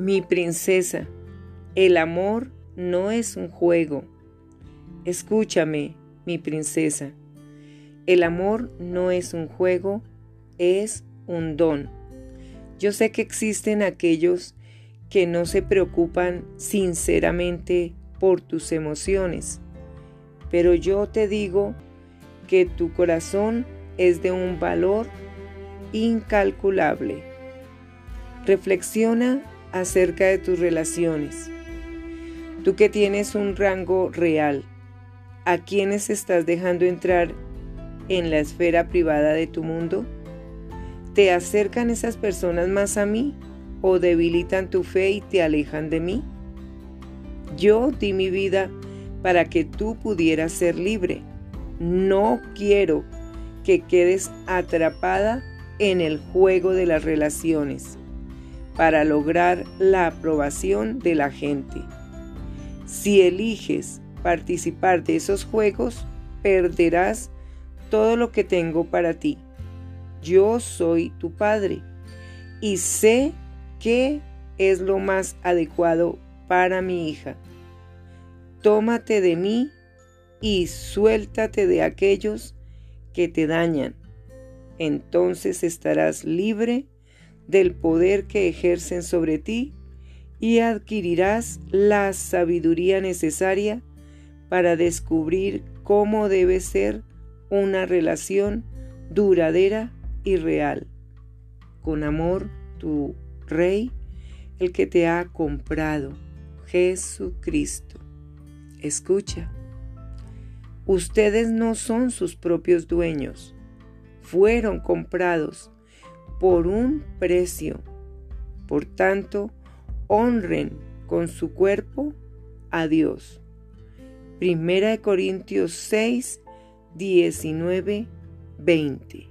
Mi princesa, el amor no es un juego. Escúchame, mi princesa. El amor no es un juego, es un don. Yo sé que existen aquellos que no se preocupan sinceramente por tus emociones, pero yo te digo que tu corazón es de un valor incalculable. Reflexiona acerca de tus relaciones. Tú que tienes un rango real, ¿a quiénes estás dejando entrar en la esfera privada de tu mundo? ¿Te acercan esas personas más a mí o debilitan tu fe y te alejan de mí? Yo di mi vida para que tú pudieras ser libre. No quiero que quedes atrapada en el juego de las relaciones para lograr la aprobación de la gente. Si eliges participar de esos juegos, perderás todo lo que tengo para ti. Yo soy tu padre y sé qué es lo más adecuado para mi hija. Tómate de mí y suéltate de aquellos que te dañan. Entonces estarás libre del poder que ejercen sobre ti y adquirirás la sabiduría necesaria para descubrir cómo debe ser una relación duradera y real. Con amor, tu Rey, el que te ha comprado, Jesucristo. Escucha, ustedes no son sus propios dueños, fueron comprados por un precio. Por tanto, honren con su cuerpo a Dios. Primera de Corintios 6, 19, 20.